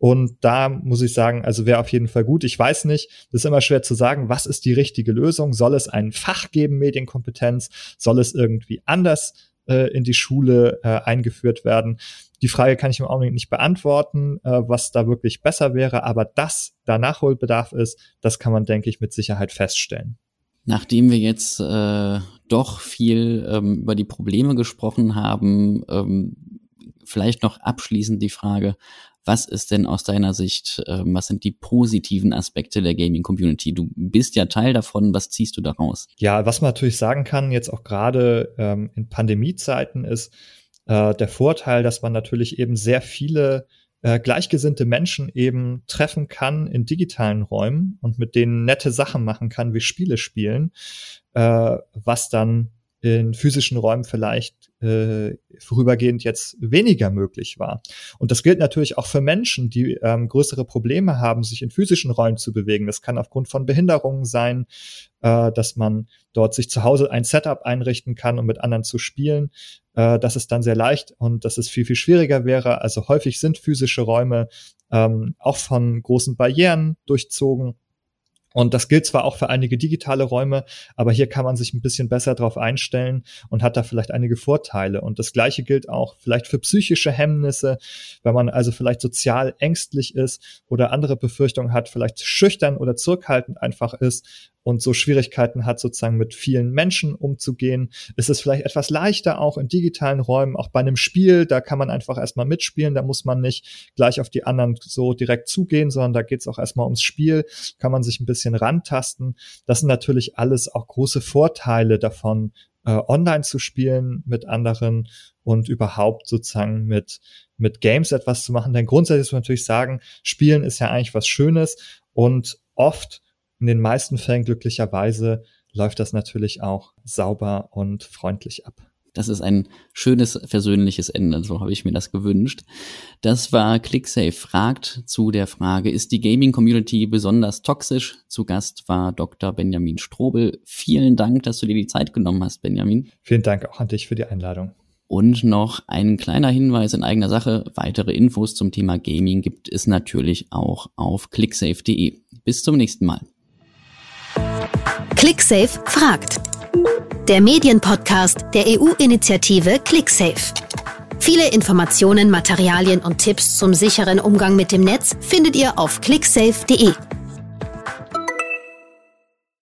[SPEAKER 3] Und da muss ich sagen, also wäre auf jeden Fall gut. Ich weiß nicht, das ist immer schwer zu sagen, was ist die richtige Lösung? Soll es ein Fach geben, Medienkompetenz? Soll es irgendwie anders äh, in die Schule äh, eingeführt werden? Die Frage kann ich im Augenblick nicht beantworten, äh, was da wirklich besser wäre, aber dass da Nachholbedarf ist, das kann man, denke ich, mit Sicherheit feststellen.
[SPEAKER 2] Nachdem wir jetzt äh, doch viel ähm, über die Probleme gesprochen haben, ähm, vielleicht noch abschließend die Frage, was ist denn aus deiner Sicht, ähm, was sind die positiven Aspekte der Gaming-Community? Du bist ja Teil davon, was ziehst du daraus?
[SPEAKER 3] Ja, was man natürlich sagen kann, jetzt auch gerade ähm, in Pandemiezeiten ist, äh, der Vorteil, dass man natürlich eben sehr viele äh, gleichgesinnte Menschen eben treffen kann in digitalen Räumen und mit denen nette Sachen machen kann, wie Spiele spielen, äh, was dann in physischen Räumen vielleicht äh, vorübergehend jetzt weniger möglich war. Und das gilt natürlich auch für Menschen, die ähm, größere Probleme haben, sich in physischen Räumen zu bewegen. Das kann aufgrund von Behinderungen sein, äh, dass man dort sich zu Hause ein Setup einrichten kann, um mit anderen zu spielen. Äh, das ist dann sehr leicht und dass es viel, viel schwieriger wäre. Also häufig sind physische Räume ähm, auch von großen Barrieren durchzogen. Und das gilt zwar auch für einige digitale Räume, aber hier kann man sich ein bisschen besser drauf einstellen und hat da vielleicht einige Vorteile. Und das Gleiche gilt auch vielleicht für psychische Hemmnisse, wenn man also vielleicht sozial ängstlich ist oder andere Befürchtungen hat, vielleicht schüchtern oder zurückhaltend einfach ist und so Schwierigkeiten hat, sozusagen mit vielen Menschen umzugehen, ist es vielleicht etwas leichter auch in digitalen Räumen, auch bei einem Spiel, da kann man einfach erstmal mitspielen, da muss man nicht gleich auf die anderen so direkt zugehen, sondern da geht es auch erstmal ums Spiel, kann man sich ein bisschen rantasten. Das sind natürlich alles auch große Vorteile davon, äh, online zu spielen mit anderen und überhaupt sozusagen mit, mit Games etwas zu machen. Denn grundsätzlich muss man natürlich sagen, Spielen ist ja eigentlich was Schönes und oft in den meisten Fällen glücklicherweise läuft das natürlich auch sauber und freundlich ab.
[SPEAKER 2] Das ist ein schönes, versöhnliches Ende, so habe ich mir das gewünscht. Das war ClickSafe fragt zu der Frage, ist die Gaming-Community besonders toxisch? Zu Gast war Dr. Benjamin Strobel. Vielen Dank, dass du dir die Zeit genommen hast, Benjamin.
[SPEAKER 3] Vielen Dank auch an dich für die Einladung.
[SPEAKER 2] Und noch ein kleiner Hinweis in eigener Sache. Weitere Infos zum Thema Gaming gibt es natürlich auch auf clicksafe.de. Bis zum nächsten Mal.
[SPEAKER 1] ClickSafe fragt. Der Medienpodcast der EU-Initiative ClickSafe. Viele Informationen, Materialien und Tipps zum sicheren Umgang mit dem Netz findet ihr auf clicksafe.de.